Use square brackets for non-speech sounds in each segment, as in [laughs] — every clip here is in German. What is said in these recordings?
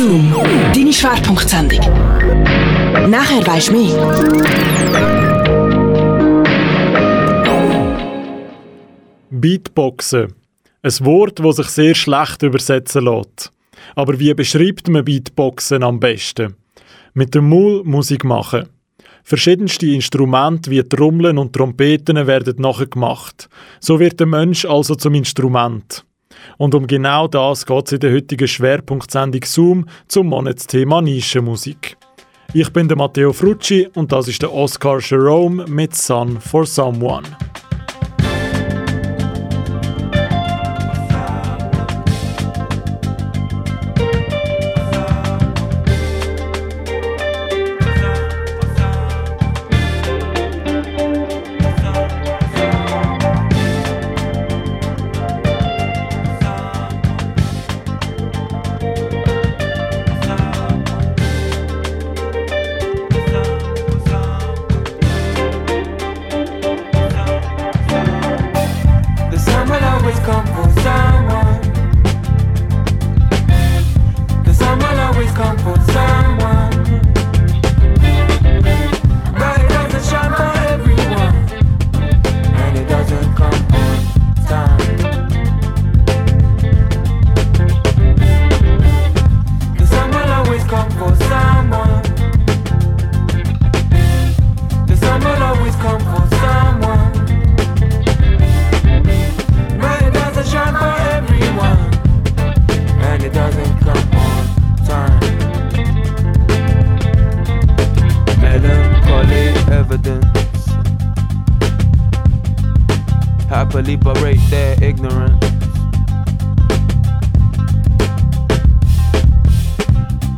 Zoom, deine Schwerpunktsendung. Nachher weisst du mehr. Beatboxen. Ein Wort, das sich sehr schlecht übersetzen lässt. Aber wie beschreibt man Beatboxen am besten? Mit dem Maul Musik machen. Verschiedenste Instrumente wie Trommeln und Trompeten werden nachher gemacht. So wird der Mensch also zum Instrument. Und um genau das geht es in der heutigen Schwerpunktsendung Zoom zum Monatsthema Nischenmusik. Ich bin der Matteo Frucci und das ist der Oscar Jerome mit Sun for Someone. evidence. Happily berate their ignorance.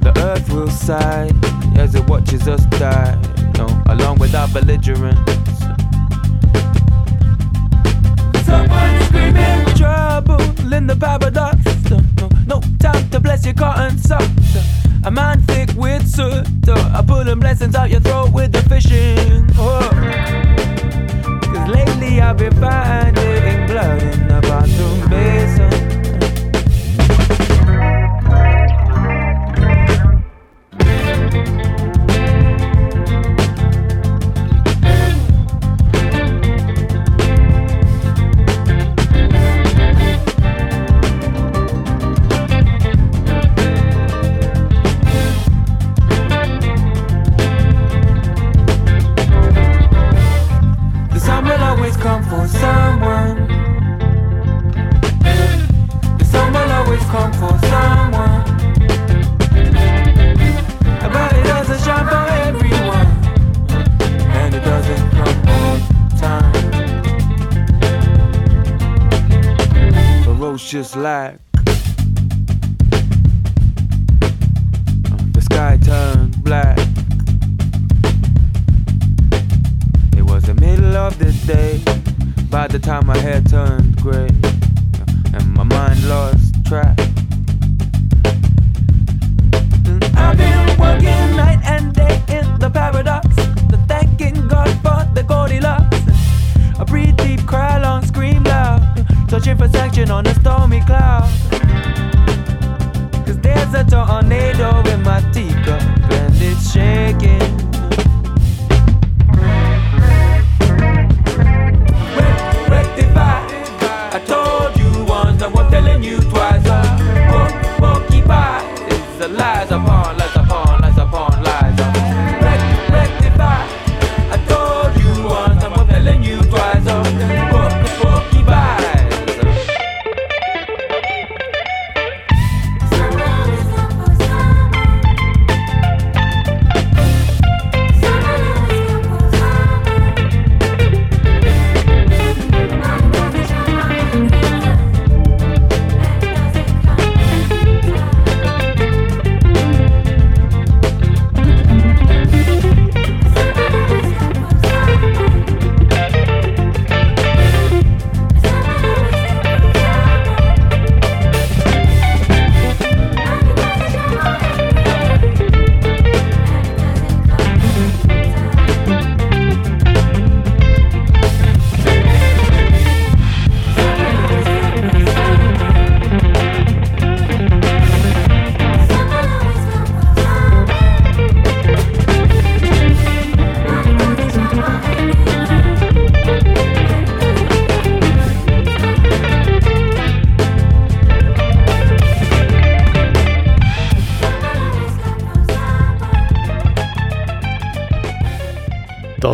The earth will sigh as it watches us die, no, along with our belligerents. Someone screaming trouble in the paradox. No, no, no time to bless your cotton socks. A man thick with soot. I pull them blessings out your throat with the fishing hook. Cause lately I've been finding blood in the bathroom basin.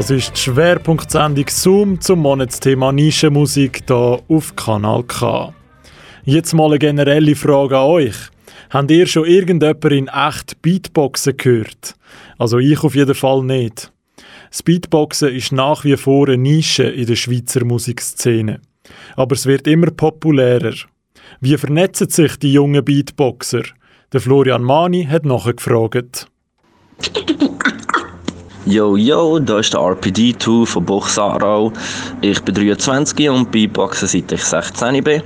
Das ist die Schwerpunktsendung Zoom zum Monatsthema Nischenmusik hier auf Kanal K. Jetzt mal eine generelle Frage an euch. Habt ihr schon irgendjemand in echt Beatboxen gehört? Also ich auf jeden Fall nicht. Das Beatboxen ist nach wie vor eine Nische in der Schweizer Musikszene. Aber es wird immer populärer. Wie vernetzen sich die jungen Beatboxer? Der Florian Mani hat nachgefragt. [laughs] Yo, yo, da ist der RPD2 von Buchsarau. Ich bin 23 und Beatboxen seit ich 16 bin.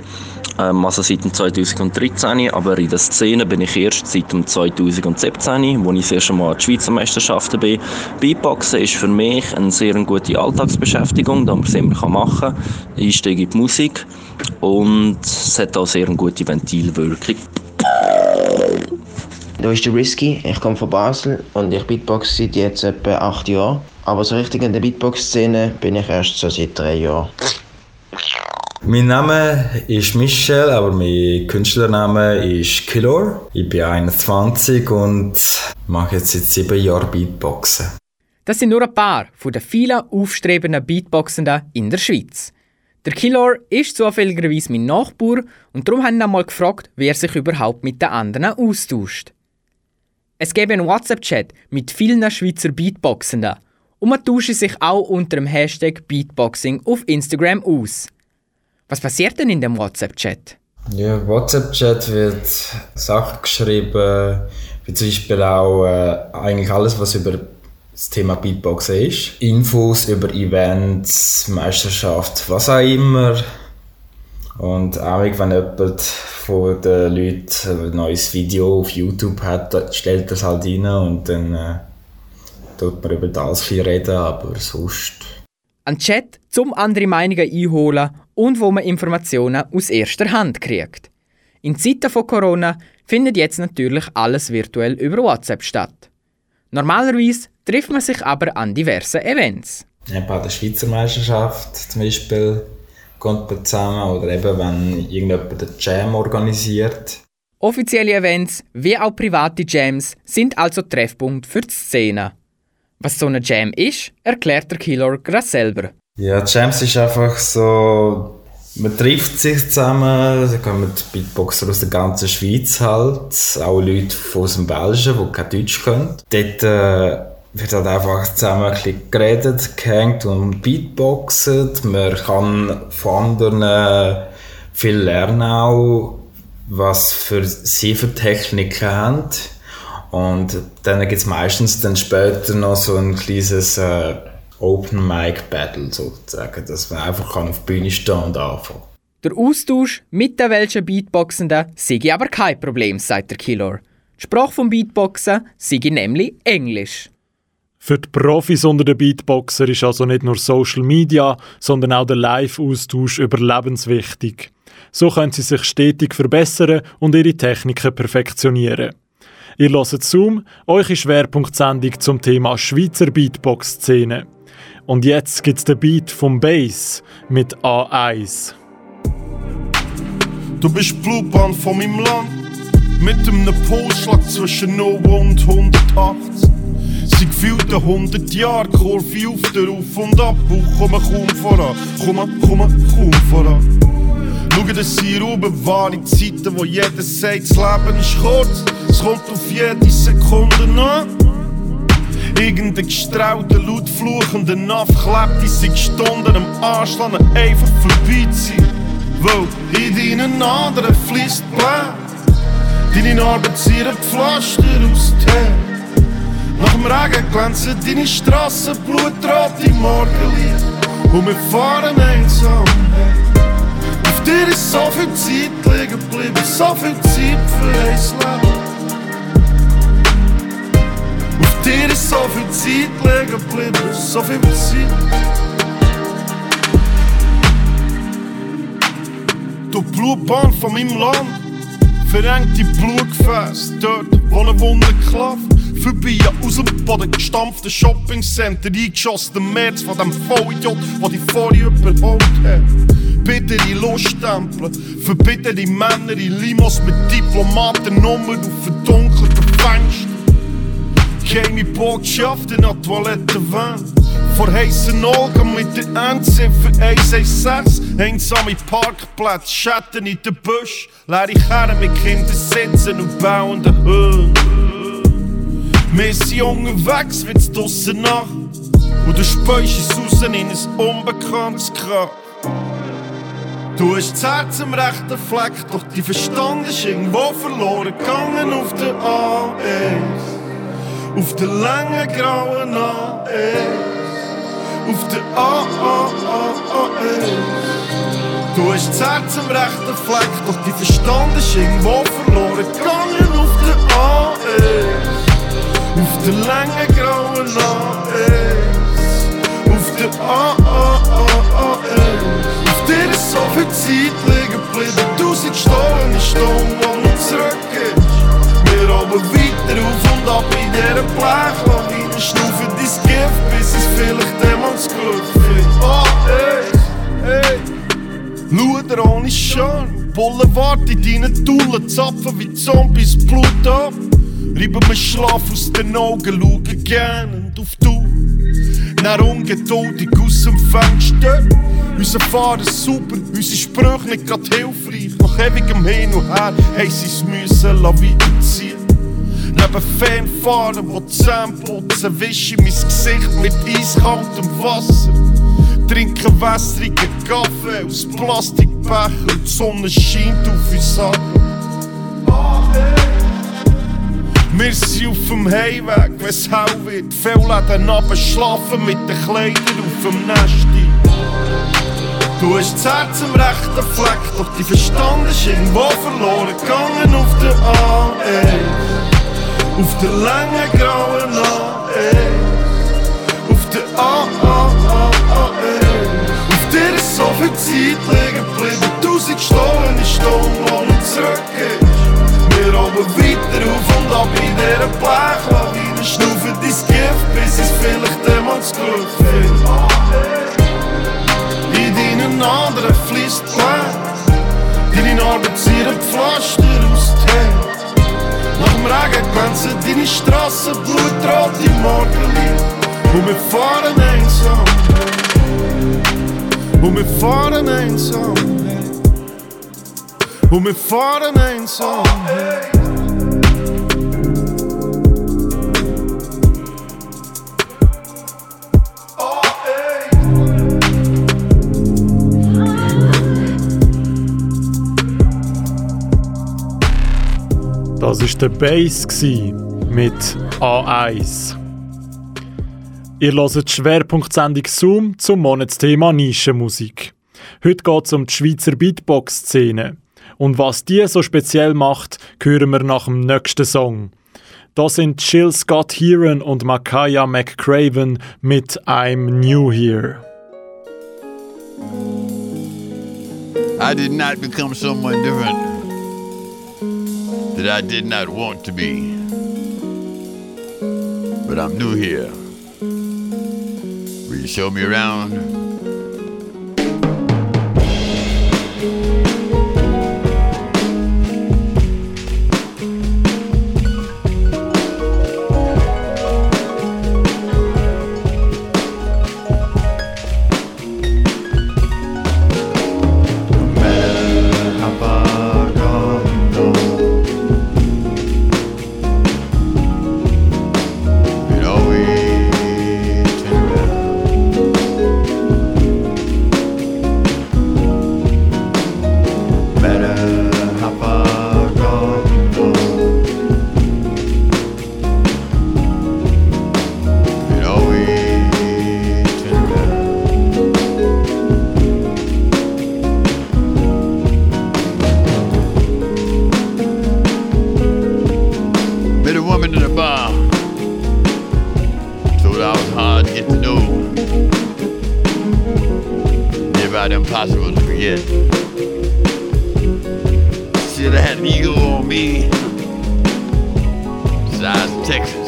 Ähm, also seit 2013, aber in der Szene bin ich erst seit 2017, wo ich das erste Mal an die Schweizer Meisterschaften bin. Beatboxen ist für mich eine sehr gute Alltagsbeschäftigung, da man es immer machen kann. Einstieg in die Musik und es hat auch sehr eine gute Ventilwirkung. Da ist der Risky, ich komme von Basel und ich Beatbox seit jetzt etwa acht Jahren. Aber so richtig in der Beatbox-Szene bin ich erst so seit drei Jahren. Mein Name ist Michel, aber mein Künstlername ist Killor. Ich bin 21 und mache jetzt seit sieben Jahren Beatboxen. Das sind nur ein paar von den vielen aufstrebenden Beatboxenden in der Schweiz. Der Killor ist zufälligerweise mein Nachbar und darum haben wir mal gefragt, wer sich überhaupt mit den anderen austauscht. Es gäbe einen WhatsApp-Chat mit vielen Schweizer Beatboxenden und man tausche sich auch unter dem Hashtag Beatboxing auf Instagram aus. Was passiert denn in dem WhatsApp-Chat? Ja, WhatsApp-Chat wird Sachen geschrieben, wie zum Beispiel auch äh, eigentlich alles, was über das Thema Beatboxen ist. Infos über Events, Meisterschaft, was auch immer. Und auch wenn jemand von den Leuten ein neues Video auf YouTube hat, stellt er es halt rein und dann äh, tut man über das viel reden, aber sonst... Ein Chat, um andere Meinungen einholen und wo man Informationen aus erster Hand kriegt. In Zeiten von Corona findet jetzt natürlich alles virtuell über WhatsApp statt. Normalerweise trifft man sich aber an diversen Events. Eben an der Schweizer Meisterschaft zum Beispiel kommt zusammen oder eben wenn irgendjemand den Jam organisiert. Offizielle Events wie auch private Jams sind also Treffpunkt für die Szene. Was so eine Jam ist, erklärt der Killer gerade selber. Ja, Jams ist einfach so, man trifft sich zusammen, da kommen Beatboxer aus der ganzen Schweiz halt, auch Leute aus dem Belgien, die kein Deutsch können. Dort äh, wird halt einfach zusammen ein bisschen geredet, gehängt und Beatboxet. Man kann von anderen viel lernen auch, was für sie für Techniken haben. Und dann gibt es meistens dann später noch so ein kleines äh, Open Mic Battle sozusagen, dass man einfach kann auf der Bühne stehen und anfangen. Der Austausch mit den welchen Beatboxenden sei aber kein Problem, sagt der Killer. Die Sprache vom Beatboxen sei nämlich Englisch. Für die Profis unter den Beatboxer ist also nicht nur Social Media, sondern auch der Live-Austausch überlebenswichtig. So können sie sich stetig verbessern und ihre Techniken perfektionieren. Ihr hört Zoom, eure Schwerpunktsendung zum Thema Schweizer Beatbox-Szene. Und jetzt gibt's den Beat vom Bass mit A1. Du bist Blutbahn von meinem Land, mit einem Pulsschlag zwischen 0 und 180. Sie gefühlte 100 Jahre, Kurve auf der Auf- und Abbau, komme kaum voran, komme, komme kaum voran. Schau, dass sie oben wahre Zeiten, wo jeder sagt, das Leben ist kurz, es kommt auf jede Sekunde an. Irgendein gestrauter, laut fluchender Naff klebt in sich Stunden am Anschlag einfach vorbeiziehen. Weil in deinen Adern fließt Blut. Deine Narben ziehen Pflaster aus Tee. Nach dem Regen glänzen deine Strassen im Morgenlicht. Und wir fahren einsam Auf dir ist so viel Zeit liegen geblieben, so viel Zeit für ein Leben. Auf dir ist so viel Zeit liegen geblieben, so viel Zeit. Durch die Blutbahn von meinem Land verengte Blutgefäße, dort wo eine Wunde klafft. An aus dem Boden gestampften Shoppingcenter, eingeschossen März von dem Vollidiot, der die vorher überholt hat. Bittere Luststempel, für bittere Männer in Limos mit Diplomatennummer auf verdunkelten Fenstern. Geheime Botschaften an Toilettenwände. vor heissen Augen mit der Endziffer 116. Einsame Parkplätze, Schatten in den Busch, leere Kerren mit Kindern sitzen und bauenden Höhen. Wir unterwegs, wird's draussen Nacht. Und du es raus in ein unbekanntes Grab. Du hast das Herz am rechten Fleck, doch die Verstand ist irgendwo verloren gegangen auf der A1. Auf der langen grauen A1. Auf der A, A, A, A1. Du hast das Herz am rechten Fleck, doch die Verstand ist irgendwo verloren gegangen auf der A1. Auf der langen grauen A1. Auf der A, A, A, A1. Auf der ist so viel Zeit liegen geblieben. Tausend gestohlene Stunden, die nicht zurückgibst. Wir oben weiter auf und ab in dieser Blechlawine. Schnaufen dein Gift, bis es vielleicht das Glück findet. Ah, ey, ey. Luder ohne Schön. Boulevard in deinen Tullen, zapfen wie Zombies Blut ab. Reiben mir Schlaf aus den Augen, schauen gähnend auf du. Nach ungeduldig aus dem Fenster. Unser Fahrer super, unsere Sprüche nicht grad hilfreich. Nach ewigem Hin und Her haben sie es müssen weiterziehen. Neben Fernfahren, die Zähne putzen, wische mein Gesicht mit eiskaltem Wasser. Trinke wässrigen Kaffee aus Plastikbecher und die Sonne scheint auf uns ab. Wir sind auf dem Heimweg, wenn es hell wird. Viele Läden runter schlafen mit den Kleidern auf dem Nest. Du hast das Herz am rechten Fleck, doch die Verstand ist irgendwo verloren gegangen auf der A1. Auf der langen grauen A1. Auf der A, A, A, A1. Auf der ist so viel Zeit liegen geblieben. Tausend gestohlene Stunden, die nicht Wir oben weiter auf und ab in dieser Blechlawine. Schnaufen dein Gift, bis es vielleicht einmal das Glück findet. In deinen anderen fließt Blut. Deine Narben ziehen Pflaster aus Tee. Nach dem Regen glänzen deine Strassen blutrot im Morgenlicht. Und wir fahren einsam. Und wir fahren einsam. Und wir fahren einsam. Das war der Bass mit A1. Ihr hört die Schwerpunktsendung Zoom zum Monatsthema Nischenmusik. Heute geht es um die Schweizer Beatbox-Szene. Und was die so speziell macht, hören wir nach dem nächsten Song. Da sind Jill Scott Heron und Makaya McCraven mit I'm New Here. I did not become someone different that I did not want to be. But I'm new here. Will you show me around? Hard to get to know. Never about impossible to forget. Said I had an eagle on me. Size of Texas.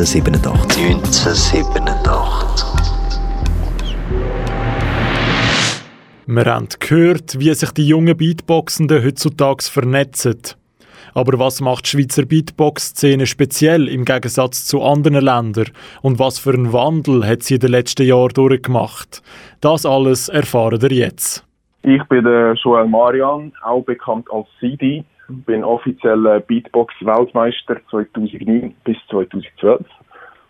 1987. 1987. Wir haben gehört, wie sich die jungen Beatboxenden heutzutage vernetzen. Aber was macht die Schweizer Beatbox-Szene speziell im Gegensatz zu anderen Ländern? Und was für einen Wandel hat sie in den letzten Jahren durchgemacht? Das alles erfahren ihr jetzt. Ich bin der Joel Marian, auch bekannt als CD. Bin offizieller Beatbox-Weltmeister 2009 bis 2012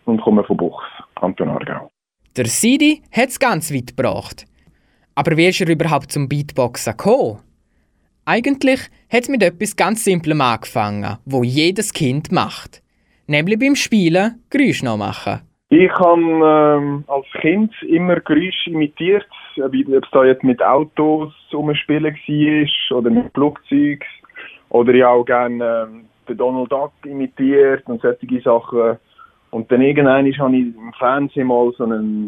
und komme von Buchs, Kanton Aargau. Der Sidi hat es ganz weit gebracht. Aber wie ist er überhaupt zum Beatboxen gekommen? Eigentlich hat es mit etwas ganz Simplem angefangen, wo jedes Kind macht. Nämlich beim Spielen Geräusche nachmachen. Ich habe ähm, als Kind immer Geräusche imitiert, ob ob es da jetzt mit Autos umspielen war oder mit Flugzeugen. Oder ich auch gerne ähm, den Donald Duck imitiert und solche Sachen. Und dann irgendwann habe ich im Fernsehen mal so eine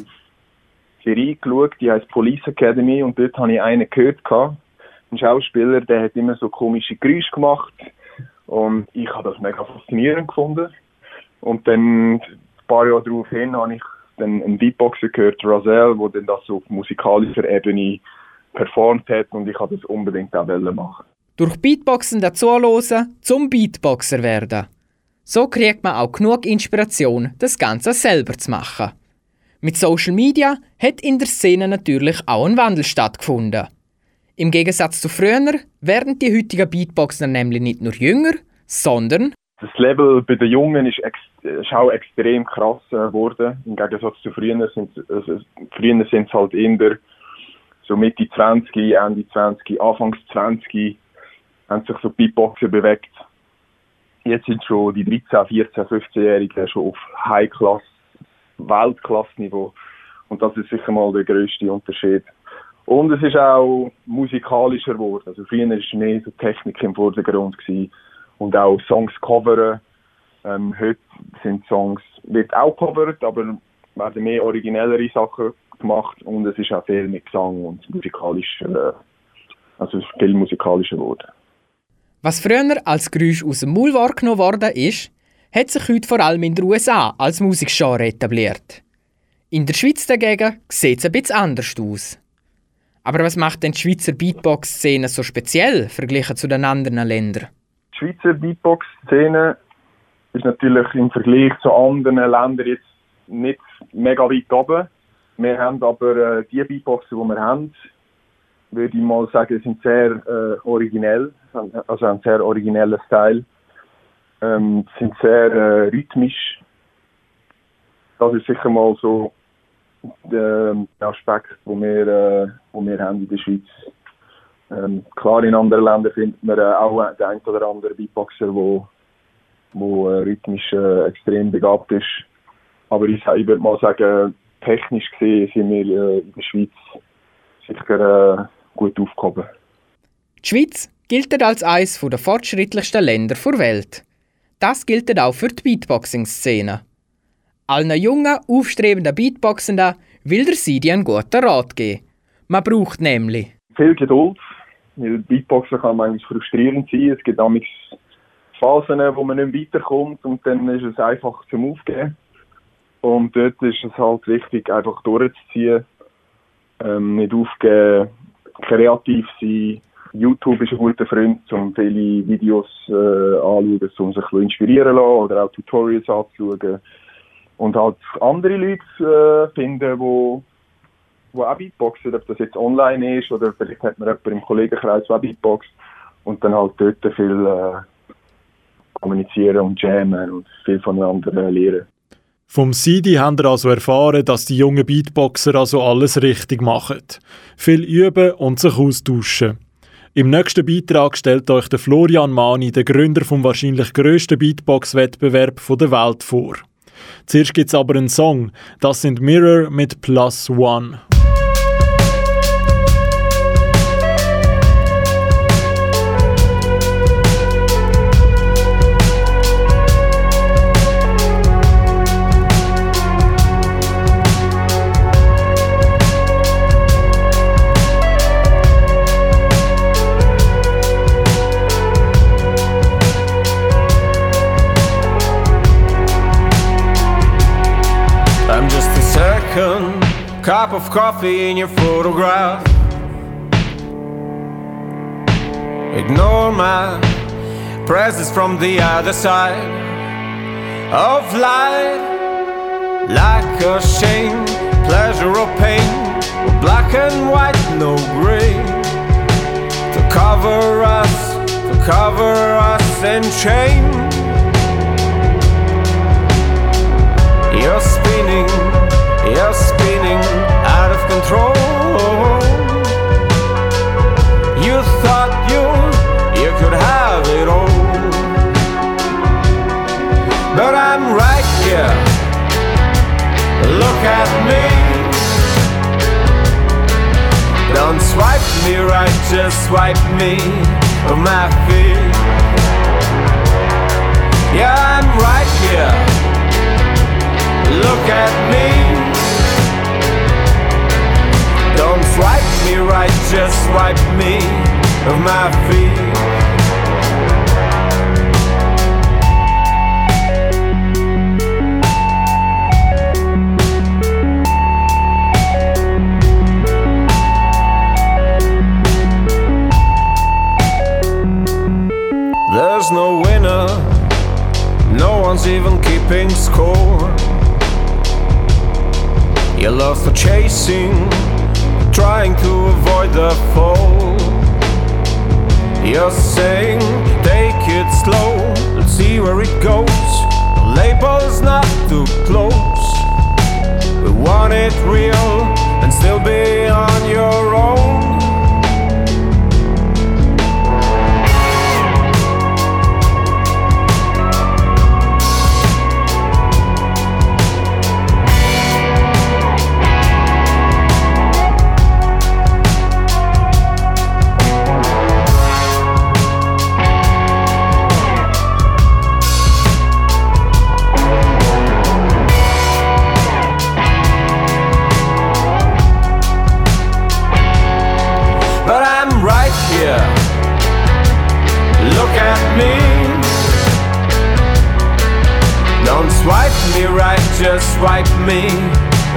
Serie geschaut, die heißt Police Academy und dort habe ich einen gehört. Gehabt. Ein Schauspieler, der hat immer so komische Geräusche gemacht und ich habe das mega faszinierend gefunden. Und dann ein paar Jahre daraufhin habe ich dann einen Beatboxer gehört, Razel, der dann das so auf musikalischer Ebene performt hat und ich habe das unbedingt auch machen. Durch Beatboxen dazuhören, zum Beatboxer werden. So kriegt man auch genug Inspiration, das Ganze selber zu machen. Mit Social Media hat in der Szene natürlich auch ein Wandel stattgefunden. Im Gegensatz zu früher werden die heutigen Beatboxer nämlich nicht nur jünger, sondern Das Level bei den Jungen ist, ex ist auch extrem krass äh, geworden. Im Gegensatz zu früher sind also, früher es halt eher so Mitte 20, Ende 20, Anfangs 20 haben sich so Beatboxer bewegt. Jetzt sind schon die 13, 14, 15-Jährigen schon auf High-Class, Weltklasse-Niveau. Und das ist sicher mal der größte Unterschied. Und es ist auch musikalischer geworden. Also früher war mehr so Technik im Vordergrund gewesen. und auch Songs coveren. Ähm, heute sind Songs, wird auch covert, aber werden mehr originellere Sachen gemacht und es ist auch viel mit Gesang und musikalisch, äh, also viel musikalischer geworden. Was früher als Geräusch aus dem Maul wahrgenommen worden ist, hat sich heute vor allem in den USA als Musikgenre etabliert. In der Schweiz dagegen sieht es ein bisschen anders aus. Aber was macht denn die Schweizer Beatbox-Szene so speziell verglichen zu den anderen Ländern? Die Schweizer Beatbox-Szene ist natürlich im Vergleich zu anderen Ländern jetzt nicht mega weit oben. Wir haben aber äh, die Beatboxer, die wir haben, würde ich mal sagen, sind sehr äh, originell, also einen sehr originellen Style. ähm, sind sehr äh, rhythmisch. Das ist sicher mal so der, der Aspekt, wo wir, äh, wo wir haben in der Schweiz. Ähm, klar, in anderen Ländern findet man äh, auch den ein oder anderen Beatboxer, wo, wo äh, rhythmisch äh, extrem begabt ist. Aber ich, ich würde mal sagen, technisch gesehen sind wir äh, in der Schweiz sicher äh, gut aufgehoben. Die Schweiz gilt als eines der fortschrittlichsten Länder der Welt. Das gilt auch für die Beatboxing-Szene. Allen jungen, aufstrebenden Beatboxenden will der Sidi einen guten Rat geben. Man braucht nämlich viel Geduld, weil Beatboxen kann manchmal frustrierend sein. Es gibt manchmal Phasen, wo man nicht weiterkommt und dann ist es einfach zum Aufgeben. Und dort ist es halt wichtig, einfach durchzuziehen, ähm, nicht aufgeben, kreativ sein. YouTube ist ein guter Freund, um viele Videos äh, anzuschauen, um sich ein inspirieren zu lassen oder auch Tutorials anzuschauen. Und halt andere Leute äh, finden, wo, wo auch Beatboxen, ob das jetzt online ist oder vielleicht hat man jemanden im Kollegenkreis, der auch Beatboxt und dann halt dort viel äh, kommunizieren und jammen und viel voneinander äh, lernen. Vom Sidi haben wir also erfahren, dass die jungen Beatboxer also alles richtig machen. Viel üben und sich austauschen. Im nächsten Beitrag stellt euch der Florian Mani, der Gründer vom wahrscheinlich grössten Beatbox-Wettbewerb der Welt, vor. Zuerst gibt es aber einen Song. Das sind Mirror mit Plus One. Cup of coffee in your photograph. Ignore my presence from the other side of light, like a shame, pleasure or pain, black and white, no gray. To cover us, to cover us in shame. You're spinning you're spinning control. You thought you you could have it all, but I'm right here. Look at me. Don't swipe me right, just swipe me on my feet. Yeah, I'm right here. Look at me. Don't swipe me right, just swipe me of my feet. There's no winner, no one's even keeping score. Your love for chasing You're saying, take it slow, let's see where it goes. Label's not too close. We want it real and still be on your own. Just wipe me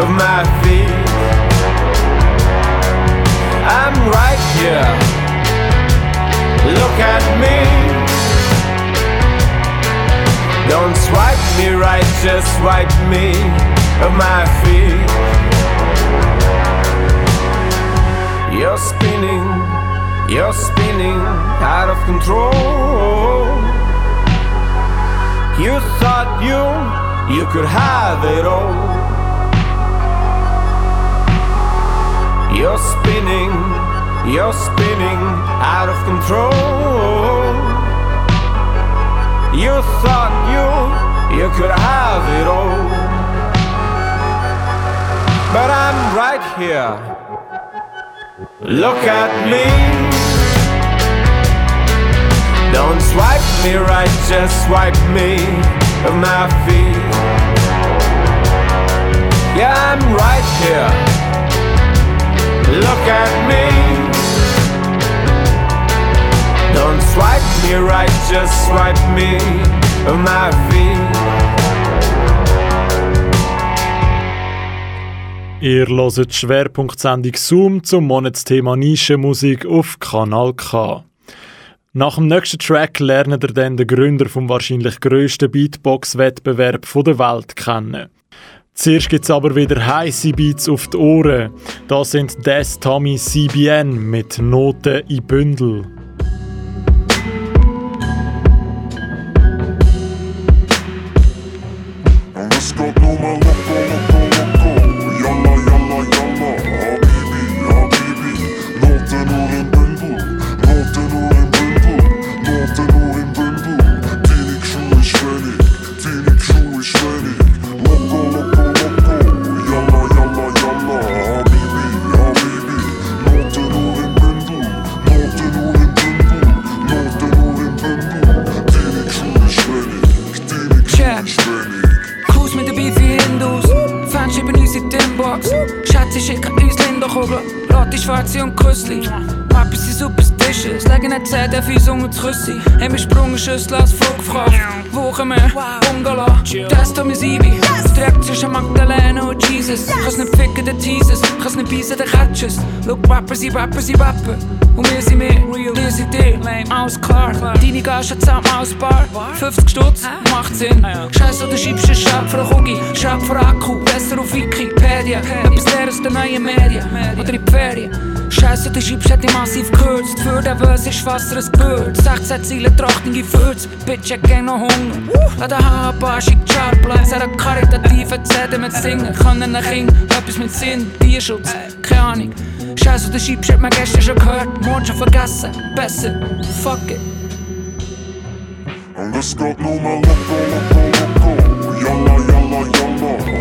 of my feet. I'm right here. Look at me. Don't swipe me right, just swipe me of my feet. You're spinning, you're spinning out of control. You thought you, you could have it all. You're spinning, you're spinning out of control. You thought you, you could have it all. But I'm right here. Look at me. Don't swipe me right, just swipe me of my feet. Yeah, I'm right here. Look at me. Don't swipe me right, just swipe me of my feet. Ihr hört Schwerpunktsendung Zoom zum Monatsthema Nischenmusik auf Kanal K. Nach dem nächsten Track lernt ihr dann den Gründer vom wahrscheinlich grössten Beatbox-Wettbewerb der Welt kennen. Zuerst gibt es aber wieder heiße Beats auf die Ohren. Das sind Des Tommy CBN mit Noten in Bündel. Check. Rapper, sie Rapper. Und wir sind wir, wir sind dir. Alles klar. Deine Gage zusammen aus Bar. 50 Stutz, macht Sinn. Scheiße, du schiebst einen Schab für einen Cookie. Schab für Akku, besser auf Wikipedia. Etwas leer aus den neuen Medien. Oder in die Ferien. Scheiße, du schiebst hat die massiv gekürzt. Für den Böse ist Wasser ein Gewürz. 16 Ziele, trachtige Fürz. Bitch, ich gäng noch Hunger. Lass den Haar ein paar schick Chartplatz. Er hat karitative CD mit Singen. Kann ein Kind etwas mit Sinn. Tierschutz, keine Ahnung. Scheiße, du schiebst hat man gestern schon gehört. Morgen schon vergessen. Besser, fuck it. Und es geht nur mal loco, loco, loco. Yalla, yalla, yalla.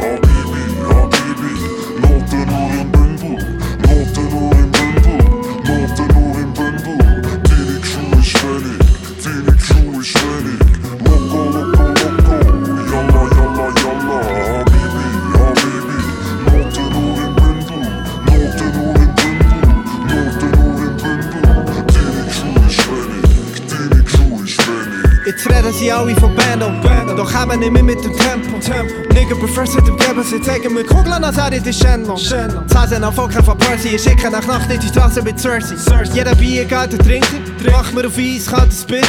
Alle von Band und Band, doch haben nicht mehr mit dem Tempo. Nigga befressen dem Geben, sie zeigen mir Kugeln, als hätte die Shenlong. Zehn sind auf Focken von Percy, ich schicke nach Nacht in die Straße mit Cersei. Jeder Bier geht und trinkt, mach mir auf Eis, kann das bitter.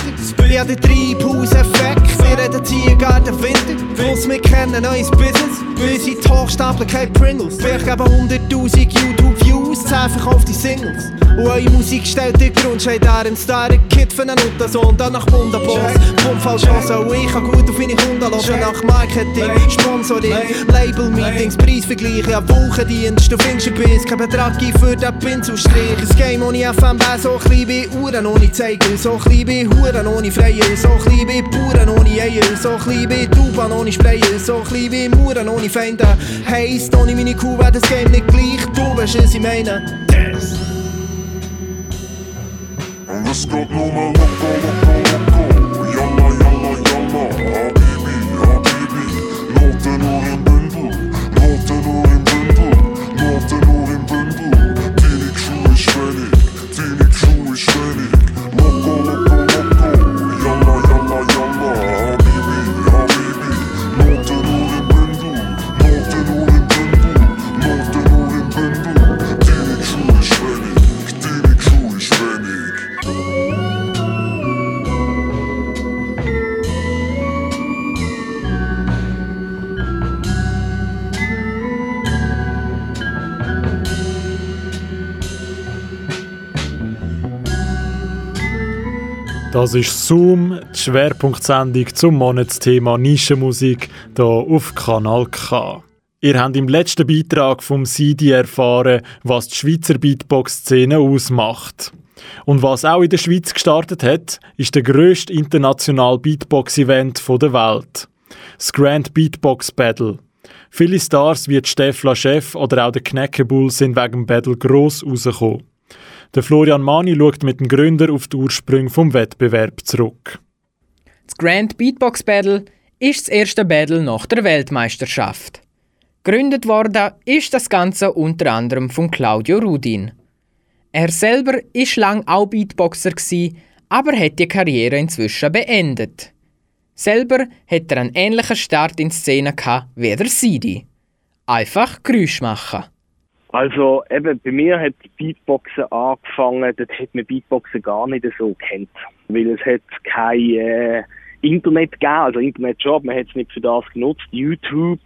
Ich hab den Treibhauseffekt, wir reden Tiergarten Winter. Willst mich kennen, neues Business, wir sind Hochstapler, kein Pringles. Ich gebe 100'000 YouTube-Views, 10 verkaufte Singles. Und eure Musik stellt den Grund, steht da ein Star, ein Kid für einen Untersohn, dann nach Bundaboss. Unfallchance, und ich kann gut auf meine Kunden hören, nach Marketing, Sponsoring, Label-Meetings, Preisvergleiche, ja Wochendienst, du findest einen Biss, kein Betrag ein für den Pinselstrich. Ein Game ohne FM wäre so klein wie Uhren ohne Zeiger, so klein wie Huren ohne Freier, so klein wie Bauern ohne Eier, so klein wie Tauben ohne Sprayer, so klein wie Mauern ohne Feinde. Heisst, ohne meine Kuh wäre das Game nicht gleich, du weißt, was ich meine. Und es geht nur mal loco, loco, loco. Das ist Zoom, die Schwerpunktsendung zum Monatsthema Nischenmusik hier auf Kanal K. Ihr habt im letzten Beitrag vom CD erfahren, was die Schweizer Beatbox-Szene ausmacht. Und was auch in der Schweiz gestartet hat, ist der grösste internationale Beatbox-Event der Welt. Das Grand Beatbox Battle. Viele Stars wie Stefla Chef oder auch der Kneckebull sind wegen dem Battle gross rausgekommen. Der Florian Mani schaut mit dem Gründer auf die Ursprünge vom Wettbewerb zurück. Das Grand Beatbox Battle ist das erste Battle nach der Weltmeisterschaft. Gegründet worden ist das Ganze unter anderem von Claudio Rudin. Er selber ist lang auch Beatboxer aber hat die Karriere inzwischen beendet. Selber hat er einen ähnlichen Start in Szene gehabt wie der Sidi. Einfach Geräusche machen. Also eben, bei mir hat Beatboxen angefangen, dort hat man Beatboxen gar nicht so kennt. Weil es hat kein äh, Internet gegeben, also Internet schon, man hat es nicht für das genutzt. YouTube,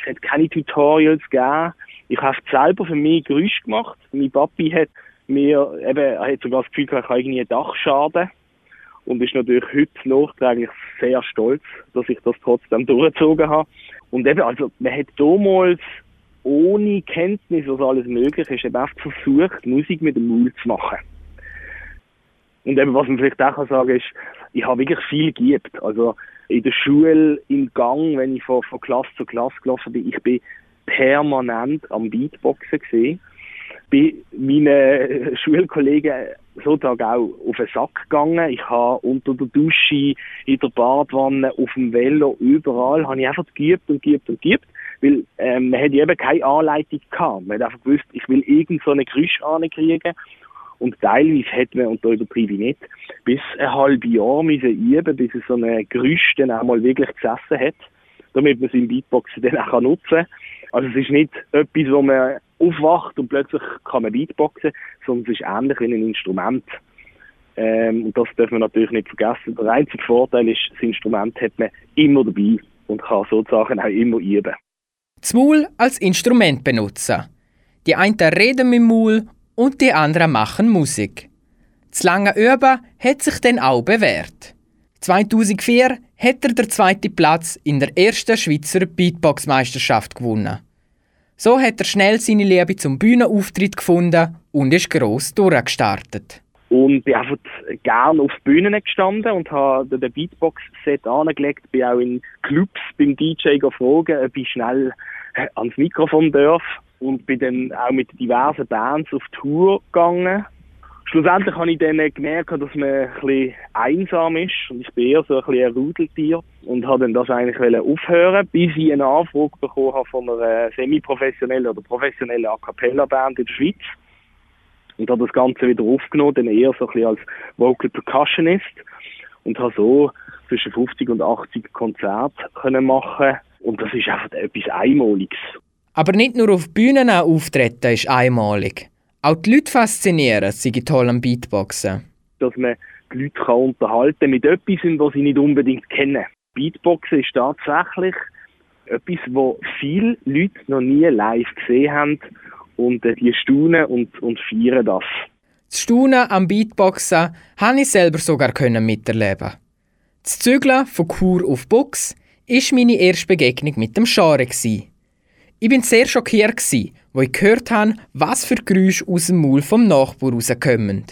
es hat keine Tutorials gegeben. Ich habe selber für mich Geräusche gemacht. Mein Papi hat mir eben, er hat sogar das Gefühl gehabt, ich habe irgendwie einen Dachschaden. Und ist natürlich heute nachträglich sehr stolz, dass ich das trotzdem durchgezogen habe. Und eben, also, man hat damals ohne Kenntnis, was alles möglich ist, eben einfach versucht, Musik mit dem Mund zu machen. Und eben, was man vielleicht auch kann sagen ist, ich habe wirklich viel geübt. Also in der Schule, im Gang, wenn ich von, von Klasse zu Klasse gelaufen bin, ich bin permanent am Beatboxen gesehen. Bin meinen [laughs] Schulkollegen sozusagen auch auf den Sack gegangen. Ich habe unter der Dusche, in der Badwanne, auf dem Velo, überall, habe ich einfach geübt und geübt und geübt. Weil ähm, man hat eben keine Anleitung gehabt. Man hat einfach gewusst, ich will irgend so eine Geräusch kriegen. Und teilweise hat man, und da übertreibe ich nicht, bis ein halbes Jahr müssen üben, bis so eine Geräusch dann auch mal wirklich gesessen hat, damit man es im Beatboxen dann auch nutzen kann. Also es ist nicht etwas, wo man aufwacht und plötzlich kann man Beatboxen, sondern es ist ähnlich wie ein Instrument. Ähm, und das darf man natürlich nicht vergessen. Der einzige Vorteil ist, das Instrument hat man immer dabei und kann sozusagen auch immer üben. Das Maul als Instrument benutzen. Die einen reden mit dem Maul und die anderen machen Musik. Das lange Üben hat sich dann auch bewährt. 2004 hat er den zweiten Platz in der ersten Schweizer Beatbox-Meisterschaft gewonnen. So hat er schnell seine Liebe zum Bühnenauftritt gefunden und ist gross durchgestartet. Und bin einfach gerne auf Bühnen gestanden und habe den Beatbox-Set angelegt. Bin auch in Clubs beim DJ gefragt, ob ich schnell [laughs] ans Mikrofon darf. Und bin dann auch mit diversen Bands auf Tour gegangen. Schlussendlich habe ich dann gemerkt, dass man ein bisschen einsam ist. Und ich bin eher so ein bisschen ein Rudeltier. Und habe dann das eigentlich aufhören bis ich eine Anfrage bekommen habe von einer semi-professionellen oder professionellen A Cappella-Band in der Schweiz und habe das Ganze wieder aufgenommen, dann eher so ein bisschen als Vocal Percussionist und habe so zwischen 50 und 80 Konzerte können machen und das ist einfach etwas Einmaliges. Aber nicht nur auf Bühnen auftreten ist einmalig. Auch die Leute faszinieren, sie toll am Beatboxen. Dass man die Leute kann unterhalten mit etwas, was sie nicht unbedingt kennen. Beatboxen ist tatsächlich etwas, was viele Leute noch nie live gesehen haben und äh, die staunen und, und feiern das. Das Staunen am Beatboxen habe ich selber sogar miterleben. Das Zügeln von Kur auf Box war meine erste Begegnung mit dem Genre. Ich bin sehr schockiert, als ich gehört habe, was für Geräusche aus dem Maul vom Nachbar rauskommen.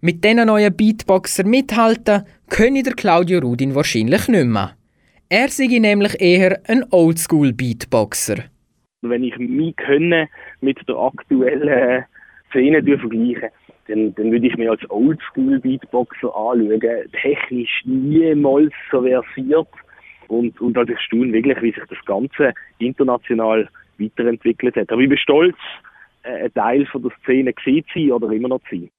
Mit diesen neuen Beatboxer mithalten könne der Claudio Rudin wahrscheinlich nicht mehr. Er sei nämlich eher ein Oldschool-Beatboxer. Wenn ich Können mit der aktuellen Szene vergleiche, dann, dann würde ich mir als Oldschool-Beatboxer anschauen. Technisch niemals so versiert. Und, und also ich staune wirklich, wie sich das Ganze international weiterentwickelt hat. Aber ich bin stolz, äh, ein Teil von der Szene gesehen zu sein oder immer noch zu sein.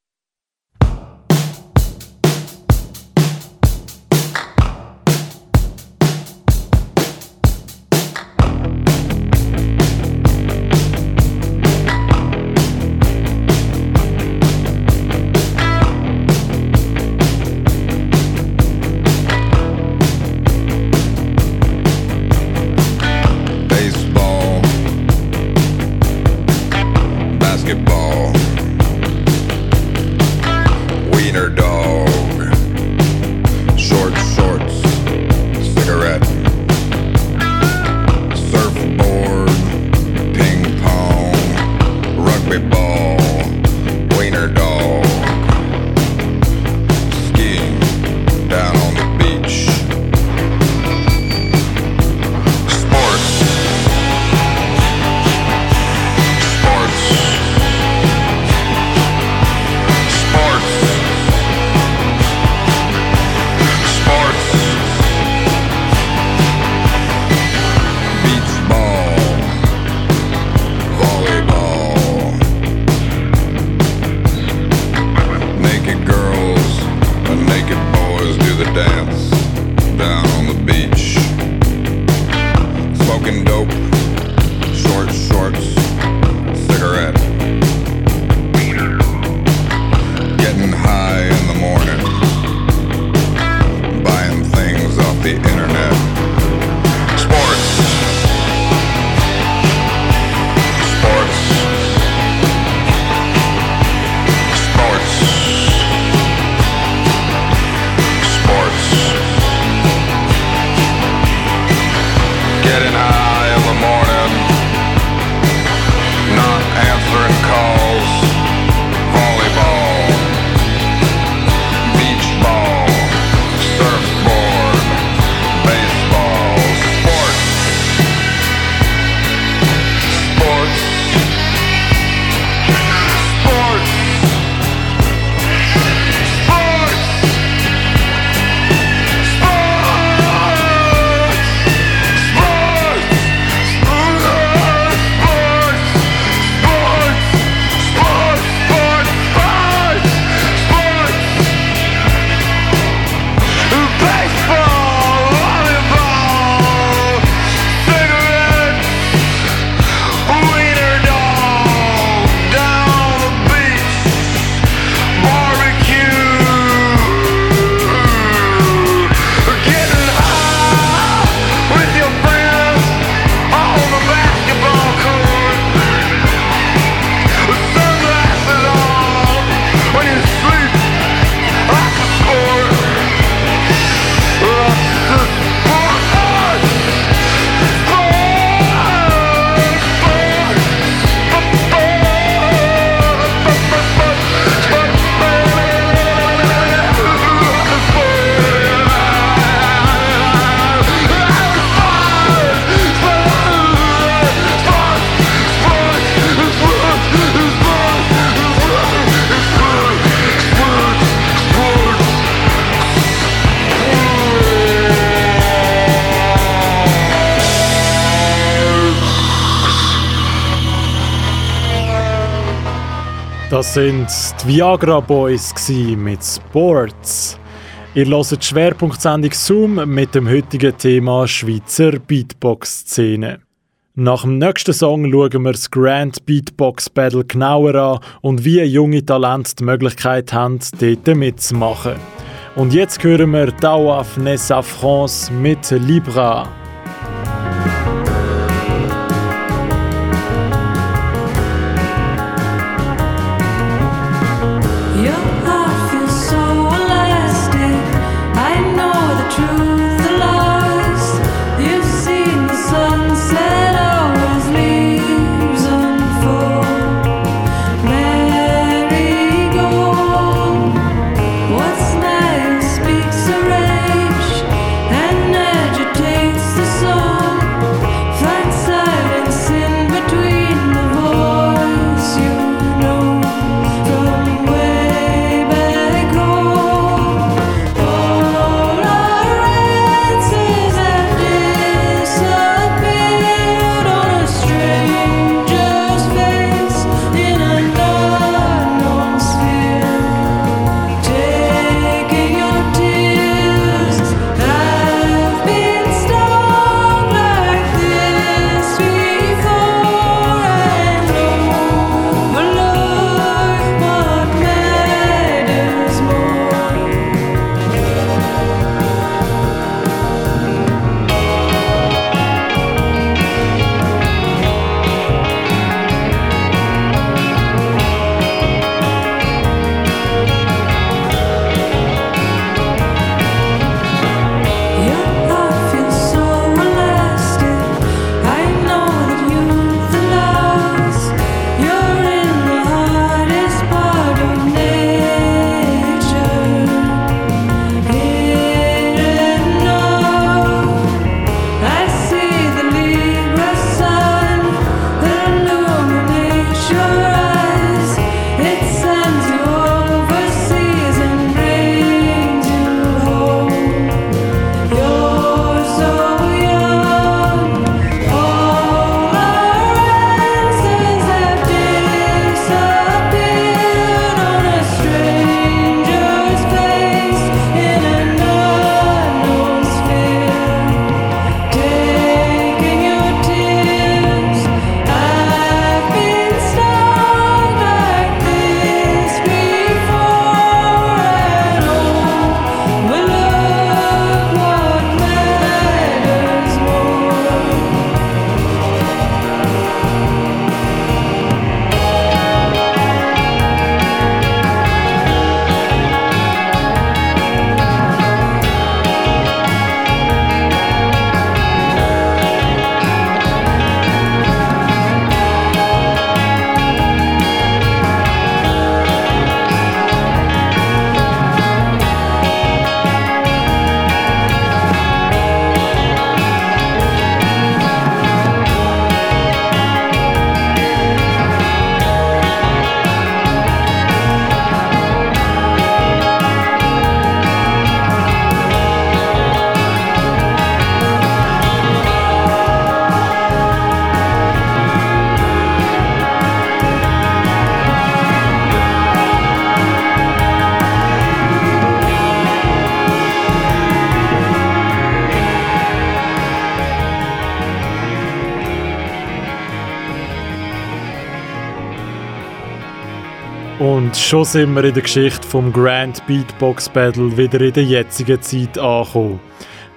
Das sind die Viagra Boys mit Sports. Ihr hört die Schwerpunktsendung Zoom mit dem heutigen Thema Schweizer Beatbox-Szene. Nach dem nächsten Song schauen wir das Grand Beatbox Battle genauer an und wie junge Talente die Möglichkeit haben, dort mitzumachen. Und jetzt hören wir Dauaf Nessa France mit Libra. Schon sind wir in der Geschichte vom Grand Beatbox Battle wieder in der jetzigen Zeit angekommen.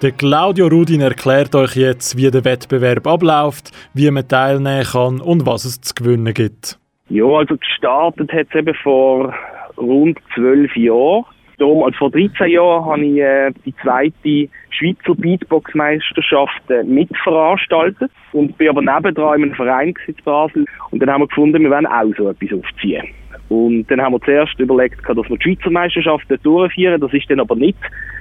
Der Claudio Rudin erklärt euch jetzt, wie der Wettbewerb abläuft, wie man teilnehmen kann und was es zu gewinnen gibt. Ja, also gestartet hat es eben vor rund zwölf Jahren. Darum, also vor 13 Jahren habe ich äh, die zweite Schweizer Beatbox-Meisterschaft äh, mitveranstaltet und bin aber nebendran in einem Verein in Basel und dann haben wir gefunden, wir wollen auch so etwas aufziehen. Und dann haben wir zuerst überlegt, dass wir die Schweizer Meisterschaft dort durchführen, das ist dann aber nicht,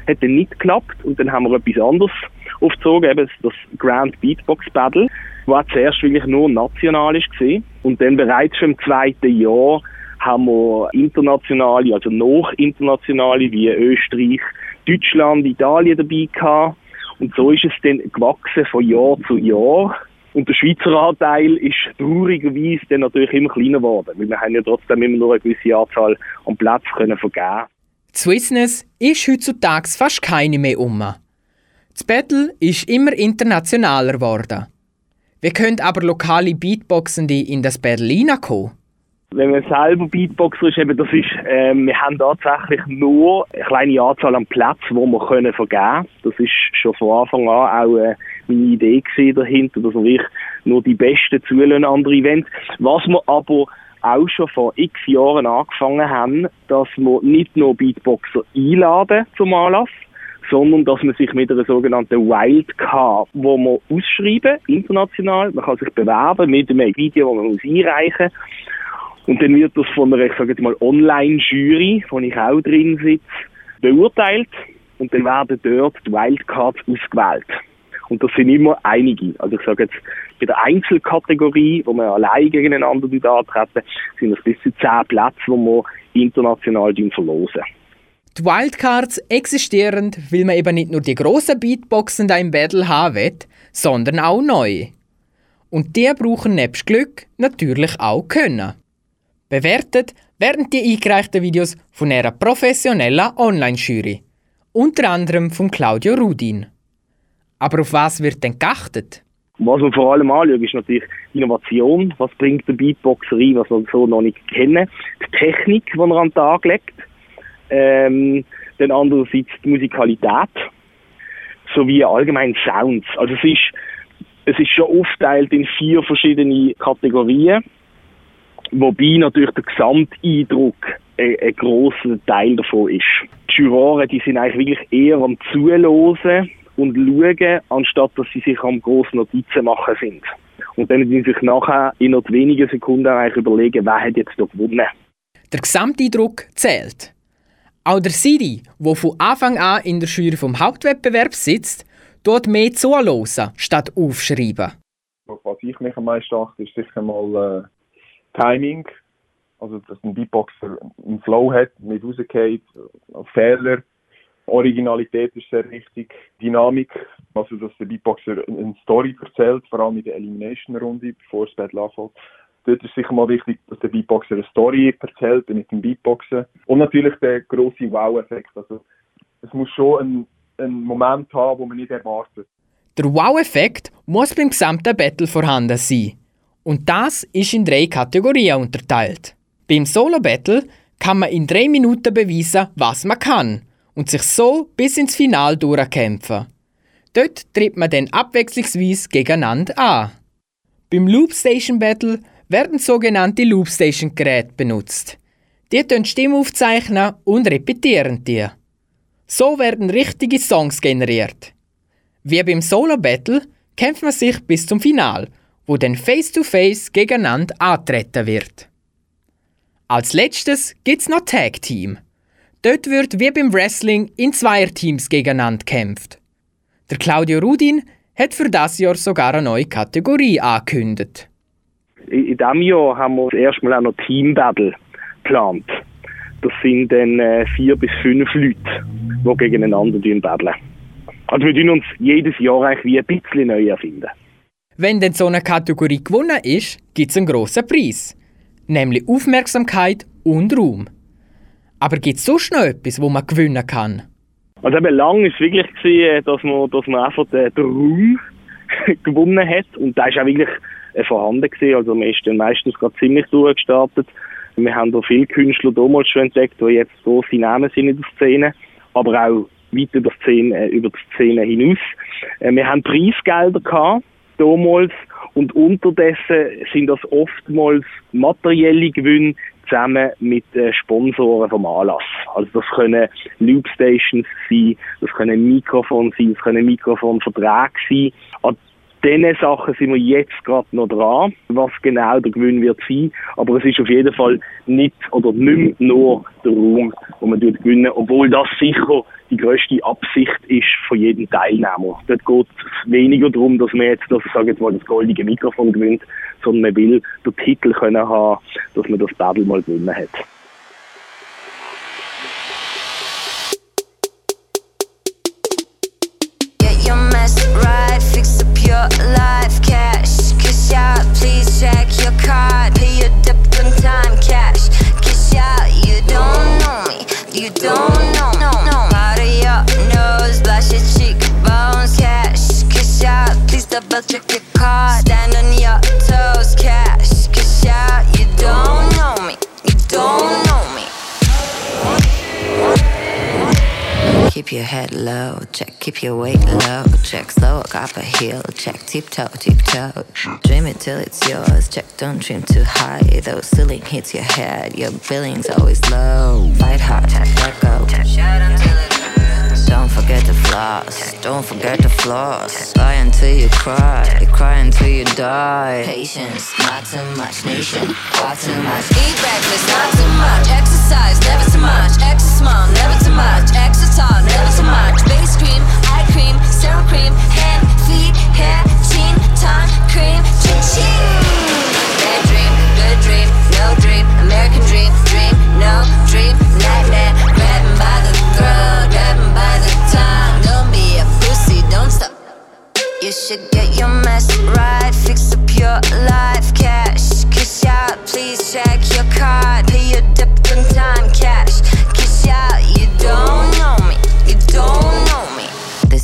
hat dann nicht geklappt und dann haben wir etwas anderes aufgezogen, eben das Grand Beatbox Battle, was zuerst wirklich nur national gewesen. und dann bereits schon im zweiten Jahr haben wir internationale, also noch internationale wie Österreich, Deutschland, Italien dabei gehabt. Und so ist es dann gewachsen von Jahr zu Jahr. Und der Schweizer Anteil ist traurigerweise dann natürlich immer kleiner geworden, weil wir haben ja trotzdem immer nur eine gewisse Anzahl an Plätzen können vergeben. Swissness ist heutzutage fast keine mehr um. Das Battle ist immer internationaler geworden. Wie können aber lokale Beatboxende in das Battle hineinkommen? Wenn man selber Beatboxer ist, eben, das ist, ähm, wir haben tatsächlich nur eine kleine Anzahl an Plätzen, die wir können vergeben. Das ist schon von Anfang an auch äh, meine Idee dahinter, dass wirklich nur die Besten zulassen an andere Events. Was wir aber auch schon vor x Jahren angefangen haben, dass wir nicht nur Beatboxer einladen zum Anlass, sondern dass man sich mit einer sogenannten Wildcard, wo man ausschreiben, international, man kann sich bewerben mit einem Video, das man muss einreichen muss. Und dann wird das von einer, ich sage jetzt mal, Online-Jury, wo ich auch drin sitze, beurteilt. Und dann werden dort die Wildcards ausgewählt. Und das sind immer einige. Also ich sage jetzt, bei der Einzelkategorie, wo wir allein gegeneinander antreten, sind es bis zu zehn Plätze, die wir international verlosen. Die Wildcards existieren, weil man eben nicht nur die grossen Beatboxen im Battle haben will, sondern auch neue. Und die brauchen nebst Glück natürlich auch Können. Bewertet werden die eingereichten Videos von einer professionellen Online-Jury. Unter anderem von Claudio Rudin. Aber auf was wird denn geachtet? Was man vor allem anschaut, ist natürlich Innovation. Was bringt der Beatboxer ein, was wir so noch nicht kennen? Die Technik, die er an den Tag legt. Ähm, dann andererseits die Musikalität. Sowie allgemein Sounds. Also es ist, es ist schon aufgeteilt in vier verschiedene Kategorien. Wobei natürlich der Gesamteindruck ein, ein grosser Teil davon ist. Die Juroren, die sind eigentlich wirklich eher am Zuhören und schauen, anstatt dass sie sich am grossen Notizen machen sind. Und dann müssen sie sich nachher in noch wenigen Sekunden eigentlich überlegen, wer hat jetzt da gewonnen. Der Gesamteindruck zählt. Auch der Siri, der von Anfang an in der Jury vom Hauptwettbewerb sitzt, dort mehr zuhören statt aufschreiben. Was ich mich am meisten achte, ist sicher mal äh, Timing. Also, dass ein Beatboxer einen Flow hat, nicht rausgeht, Fehler. Originalität ist sehr wichtig. Dynamik, also dass der Beatboxer eine Story erzählt, vor allem in der Elimination-Runde, bevor das Battle anfängt. Dort ist sicher mal wichtig, dass der Beatboxer eine Story erzählt mit dem Beatboxen. Und natürlich der große Wow-Effekt. Also, es muss schon einen, einen Moment haben, wo man nicht erwartet. Der Wow-Effekt muss beim gesamten Battle vorhanden sein. Und das ist in drei Kategorien unterteilt. Beim Solo-Battle kann man in drei Minuten beweisen, was man kann und sich so bis ins Final durchkämpfen. Dort tritt man dann abwechslungsweise gegeneinander an. Beim Loopstation Battle werden sogenannte Loopstation Geräte benutzt. Die können Stimme aufzeichnen und repetieren die. So werden richtige Songs generiert. Wie beim Solo Battle kämpft man sich bis zum Final, wo dann face-to-face -face gegeneinander antreten wird. Als letztes gibt's noch Tag Team. Dort wird wie beim Wrestling in Zweierteams gegeneinander gekämpft. Der Claudio Rudin hat für das Jahr sogar eine neue Kategorie angekündigt. In, diesem Jahr haben wir das erste Mal auch noch Team Battle geplant. Das sind dann äh, vier bis fünf Leute, die gegeneinander battlen. Also wir tun uns jedes Jahr eigentlich wie ein bisschen neu erfinden. Wenn denn so eine Kategorie gewonnen ist, gibt es einen grossen Preis. Nämlich Aufmerksamkeit und Raum. Aber gibt es sonst noch etwas, wo man gewinnen kann? Also eben lang war es wirklich, gewesen, dass man, dass man einfach den, Raum [laughs] gewonnen hat. Und da ist auch wirklich äh, vorhanden gewesen. Also man ist dann meistens gerade ziemlich durchgestartet. Wir haben da viele Künstler damals schon entdeckt, die jetzt große Namen sind in der Szene, aber auch weit über die Szene, äh, über die Szene hinaus. Äh, wir haben Preisgelder gehabt, damals, und unterdessen sind das oftmals materielle Gewinne zusammen mit äh, Sponsoren vom Anlass. Also das können Loopstations sein, das können Mikrofone sein, das können Mikrofonverträge sein. Diesen Sachen sind wir jetzt gerade noch dran, was genau der Gewinn wird sein. Aber es ist auf jeden Fall nicht oder nicht nur der Raum, wo man gewinnen, obwohl das sicher die grösste Absicht ist von jedem Teilnehmer. Dort geht es weniger darum, dass man jetzt, das, sage jetzt mal, das goldige Mikrofon gewinnt, sondern man will den Titel können haben, dass man das Battle mal gewonnen hat. Keep your weight low, check, slow, up a heel, check, tiptoe, tiptoe. Dream it till it's yours, check, don't dream too high, though ceiling hits your head, your billing's always low. Fight hard, let go. Don't forget the flaws, don't forget the flaws. Lie until you cry, cry until you die. Patience, not too much, nation, not too much. Eat breakfast, not too much. Exercise, never too much. Exercise, never too much. Extra tall, never too much. Base cream, eye cream, serum cream, hand, feet, hair, chin, tongue, cream, chin chin. Bad dream, good dream, no dream. American dream, dream, no dream. Nightmare, grab 'em by the throat, grab 'em by the tongue. Don't be a pussy, don't stop. You should get your mess right, fix up your life, cash. Kiss out, please check your card. Pay your debt on time, cash. Kiss out,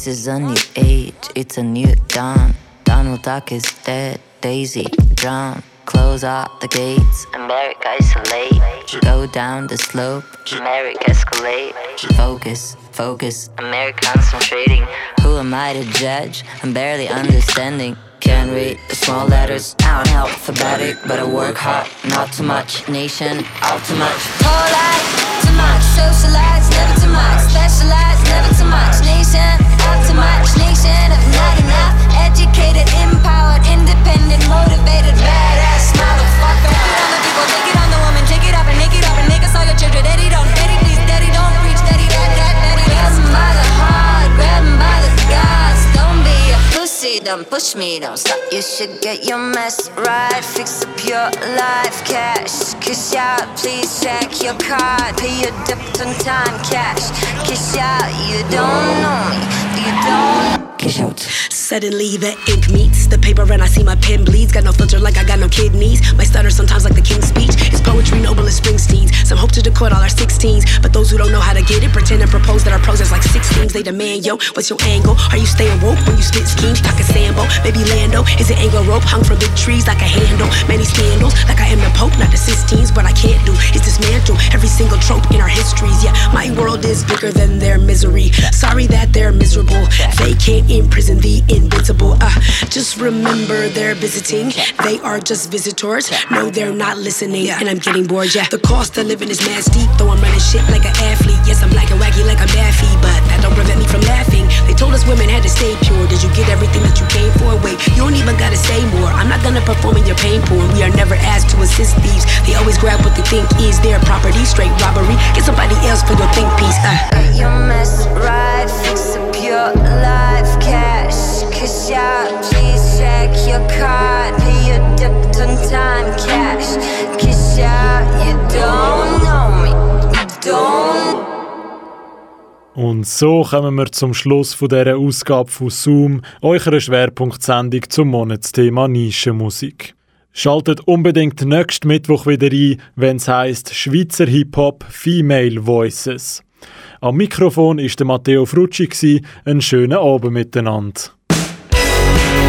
Is a new age, it's a new dawn. Donald Duck is dead, Daisy drown. Close out the gates, America isolate. Go down the slope, America escalate. Focus, focus, America concentrating. Who am I to judge? I'm barely understanding. Can't read the small letters, out alphabetic, but I work hard, not too much. Nation, out too much. Too much. Socialize, don't push me, don't stop. You should get your mess right, fix up your life, cash. Kiss out, please check your card. Pay your debt on time, cash. Kiss out, you don't know me, you don't. Kiss out. Suddenly the ink meets the paper and I see my pen bleeds. Got no filter like I got no kidneys. My stutter sometimes like the king's speech. It's poetry noble as Springsteen's. Some hope to decode all our 16s, but those who don't know how to get it pretend and propose that our pros is like 16s. They demand, yo, what's your angle? Are you staying woke when you spit schemes? Talking Sambo, maybe Lando. Is it angle rope hung from big trees like a handle? Many scandals, like I am the Pope, not the Sistines. What I can't do is dismantle every single trope in our histories. Yeah, my world is bigger than their misery. Sorry that they're miserable. They can't imprison the invincible. Uh, just remember they're visiting. They are just visitors. No, they're not listening. And I'm getting bored. Yeah, the cost of living is mad steep. Though I'm running shit like an athlete. Yes, I'm black and wacky like I'm Daffy, but that don't prevent me from laughing. They told us women had to stay pure. Did you get everything that you came for? Wait, you don't even gotta say more. I'm not gonna perform in your pain porn. We are never asked to assist thieves. They always grab what they think is their property. Straight robbery. Get somebody else for your think piece. Uh. Get your mess right, fix up your life, cash. Kiss out, please check your card. Pay your debt on time, cash. Kiss out, you don't know me, you don't. Und so kommen wir zum Schluss von dieser Ausgabe von Zoom, eurer Schwerpunktsendung zum Monatsthema Nischenmusik. Schaltet unbedingt nächsten Mittwoch wieder ein, wenn es heisst Schweizer Hip-Hop Female Voices. Am Mikrofon ist der Matteo gsi. Einen schönen Abend miteinander. Thank you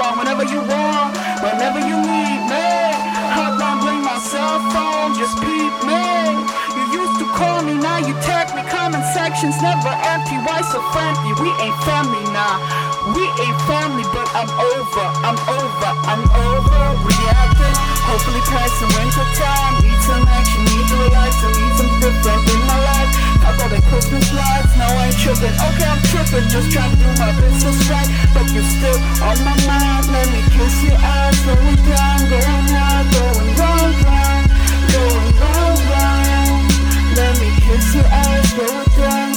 along whenever you want, whenever you need me. Hotline, bring my cell phone, just peep me. You used to call me, now you text me. Comment sections never empty. Why so friendly? We ain't family now. We ain't family, but I'm over, I'm over, I'm over reacting. Hopefully passing winter time. Need some action, need to relax, I need some different in my life. I bought the Christmas lights, now I ain't tripping. Okay, I'm tripping, just trying to do my business right. But you're still on my mind, let me kiss your eyes Going down, going out, going round, round Going round, round. Let me kiss your eyes, going down.